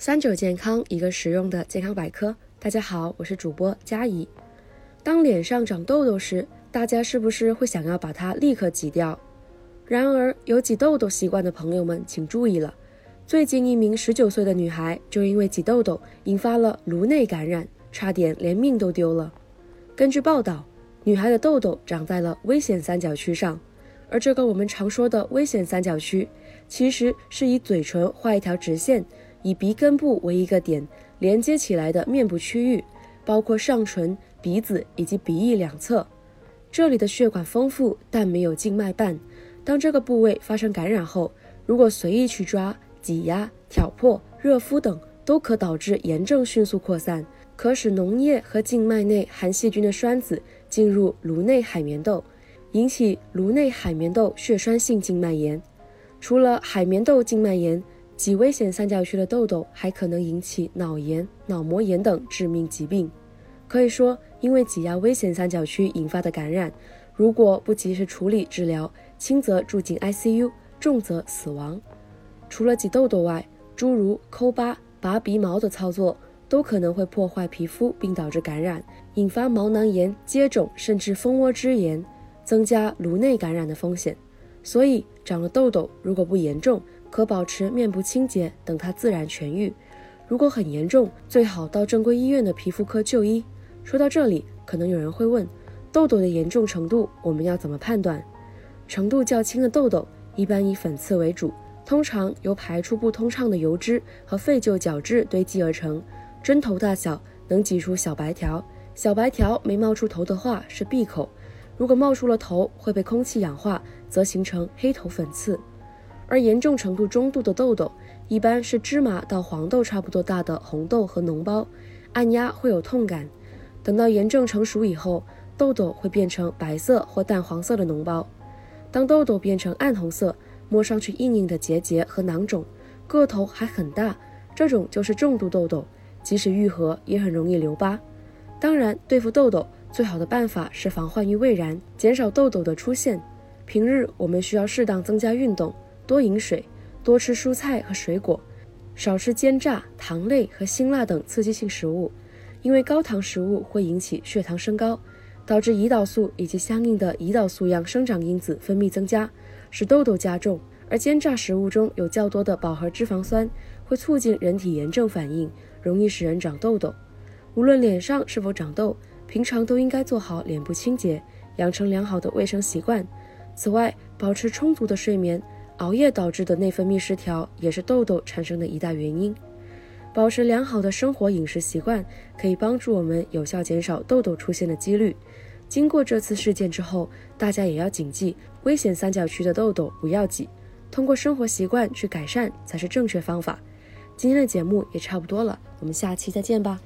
三九健康，一个实用的健康百科。大家好，我是主播佳怡。当脸上长痘痘时，大家是不是会想要把它立刻挤掉？然而，有挤痘痘习惯的朋友们，请注意了。最近，一名十九岁的女孩就因为挤痘痘引发了颅内感染，差点连命都丢了。根据报道，女孩的痘痘长在了危险三角区上，而这个我们常说的危险三角区，其实是以嘴唇画一条直线。以鼻根部为一个点连接起来的面部区域，包括上唇、鼻子以及鼻翼两侧。这里的血管丰富，但没有静脉瓣。当这个部位发生感染后，如果随意去抓、挤压、挑破、热敷等，都可导致炎症迅速扩散，可使脓液和静脉内含细菌的栓子进入颅内海绵窦，引起颅内海绵窦血栓性静脉炎。除了海绵窦静脉炎，挤危险三角区的痘痘还可能引起脑炎、脑膜炎等致命疾病。可以说，因为挤压危险三角区引发的感染，如果不及时处理治疗，轻则住进 ICU，重则死亡。除了挤痘痘外，诸如抠疤、拔鼻毛的操作，都可能会破坏皮肤并导致感染，引发毛囊炎、接种甚至蜂窝织炎，增加颅内感染的风险。所以，长了痘痘如果不严重，可保持面部清洁，等它自然痊愈。如果很严重，最好到正规医院的皮肤科就医。说到这里，可能有人会问，痘痘的严重程度我们要怎么判断？程度较轻的痘痘一般以粉刺为主，通常由排出不通畅的油脂和废旧角质堆积而成，针头大小，能挤出小白条。小白条没冒出头的话是闭口，如果冒出了头，会被空气氧化，则形成黑头粉刺。而严重程度中度的痘痘，一般是芝麻到黄豆差不多大的红痘和脓包，按压会有痛感。等到炎症成熟以后，痘痘会变成白色或淡黄色的脓包。当痘痘变成暗红色，摸上去硬硬的结节和囊肿，个头还很大，这种就是重度痘痘，即使愈合也很容易留疤。当然，对付痘痘最好的办法是防患于未然，减少痘痘的出现。平日我们需要适当增加运动。多饮水，多吃蔬菜和水果，少吃煎炸、糖类和辛辣等刺激性食物，因为高糖食物会引起血糖升高，导致胰岛素以及相应的胰岛素样生长因子分泌增加，使痘痘加重。而煎炸食物中有较多的饱和脂肪酸，会促进人体炎症反应，容易使人长痘痘。无论脸上是否长痘，平常都应该做好脸部清洁，养成良好的卫生习惯。此外，保持充足的睡眠。熬夜导致的内分泌失调也是痘痘产生的一大原因。保持良好的生活饮食习惯，可以帮助我们有效减少痘痘出现的几率。经过这次事件之后，大家也要谨记，危险三角区的痘痘不要挤，通过生活习惯去改善才是正确方法。今天的节目也差不多了，我们下期再见吧。